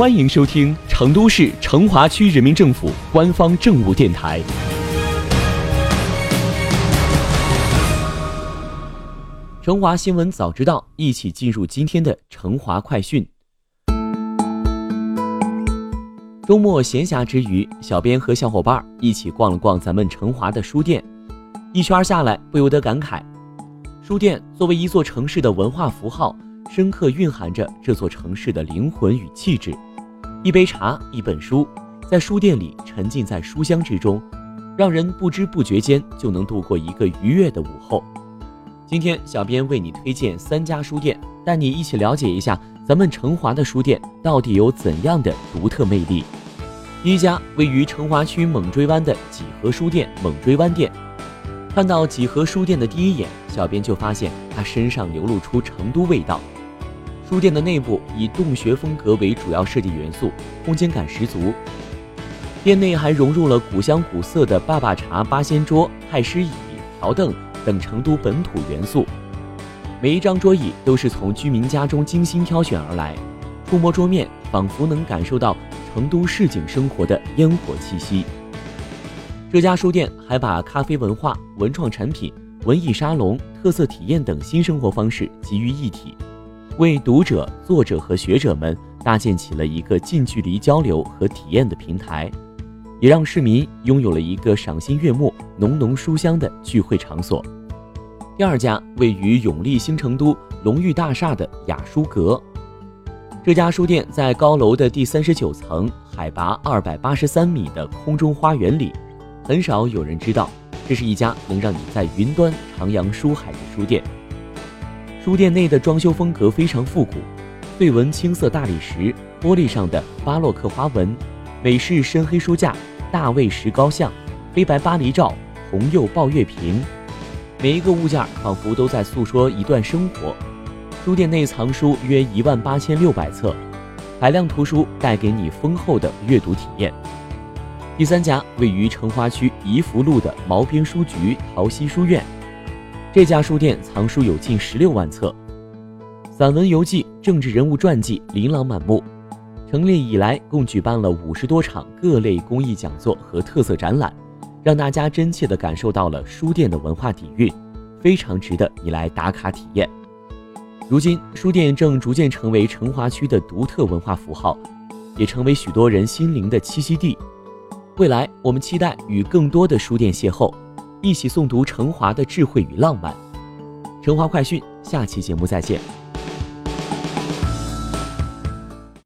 欢迎收听成都市成华区人民政府官方政务电台。成华新闻早知道，一起进入今天的成华快讯。周末闲暇之余，小编和小伙伴一起逛了逛咱们成华的书店，一圈下来，不由得感慨：书店作为一座城市的文化符号。深刻蕴含着这座城市的灵魂与气质。一杯茶，一本书，在书店里沉浸在书香之中，让人不知不觉间就能度过一个愉悦的午后。今天，小编为你推荐三家书店，带你一起了解一下咱们成华的书店到底有怎样的独特魅力。第一家位于成华区猛追湾的几何书店猛追湾店。看到几何书店的第一眼，小编就发现它身上流露出成都味道。书店的内部以洞穴风格为主要设计元素，空间感十足。店内还融入了古香古色的坝坝茶、八仙桌、太师椅、条凳等成都本土元素。每一张桌椅都是从居民家中精心挑选而来，触摸桌面，仿佛能感受到成都市井生活的烟火气息。这家书店还把咖啡文化、文创产品、文艺沙龙、特色体验等新生活方式集于一体。为读者、作者和学者们搭建起了一个近距离交流和体验的平台，也让市民拥有了一个赏心悦目、浓浓书香的聚会场所。第二家位于永利新成都龙誉大厦的雅书阁，这家书店在高楼的第三十九层、海拔二百八十三米的空中花园里，很少有人知道，这是一家能让你在云端徜徉书海的书店。书店内的装修风格非常复古，对纹青色大理石，玻璃上的巴洛克花纹，美式深黑书架，大卫石膏像，黑白巴黎照，红釉抱月瓶，每一个物件仿佛都在诉说一段生活。书店内藏书约一万八千六百册，海量图书带给你丰厚的阅读体验。第三家位于成华区怡福路的毛边书局桃溪书院。这家书店藏书有近十六万册，散文游记、政治人物传记琳琅满目。成立以来，共举办了五十多场各类公益讲座和特色展览，让大家真切地感受到了书店的文化底蕴，非常值得你来打卡体验。如今，书店正逐渐成为成华区的独特文化符号，也成为许多人心灵的栖息地。未来，我们期待与更多的书店邂逅。一起诵读成华的智慧与浪漫。成华快讯，下期节目再见。